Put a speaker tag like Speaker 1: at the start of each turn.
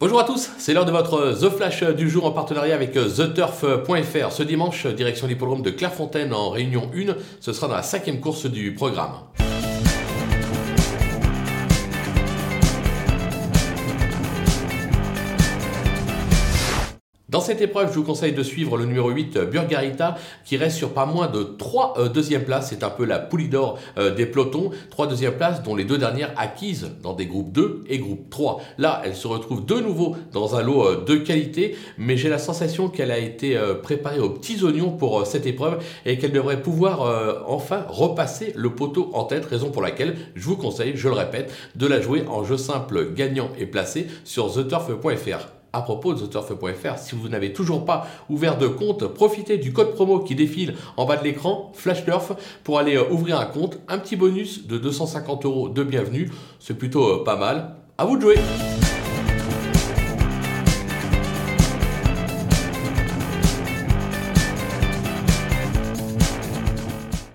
Speaker 1: Bonjour à tous, c'est l'heure de votre The Flash du jour en partenariat avec TheTurf.fr. Ce dimanche, direction l'hippodrome de Clairefontaine en Réunion 1, ce sera dans la cinquième course du programme. Dans cette épreuve, je vous conseille de suivre le numéro 8, Burgarita, qui reste sur pas moins de 3 euh, deuxièmes places. C'est un peu la poulie d'or euh, des pelotons. 3 deuxièmes places, dont les deux dernières acquises dans des groupes 2 et groupe 3. Là, elle se retrouve de nouveau dans un lot euh, de qualité, mais j'ai la sensation qu'elle a été préparée aux petits oignons pour cette épreuve et qu'elle devrait pouvoir enfin repasser le poteau en tête, raison pour laquelle je vous conseille, je le répète, de la jouer en jeu simple gagnant et placé sur theturf.fr. À propos de TheTurf.fr, si vous n'avez toujours pas ouvert de compte, profitez du code promo qui défile en bas de l'écran, FlashTurf, pour aller euh, ouvrir un compte. Un petit bonus de 250 euros de bienvenue, c'est plutôt euh, pas mal. À vous de jouer!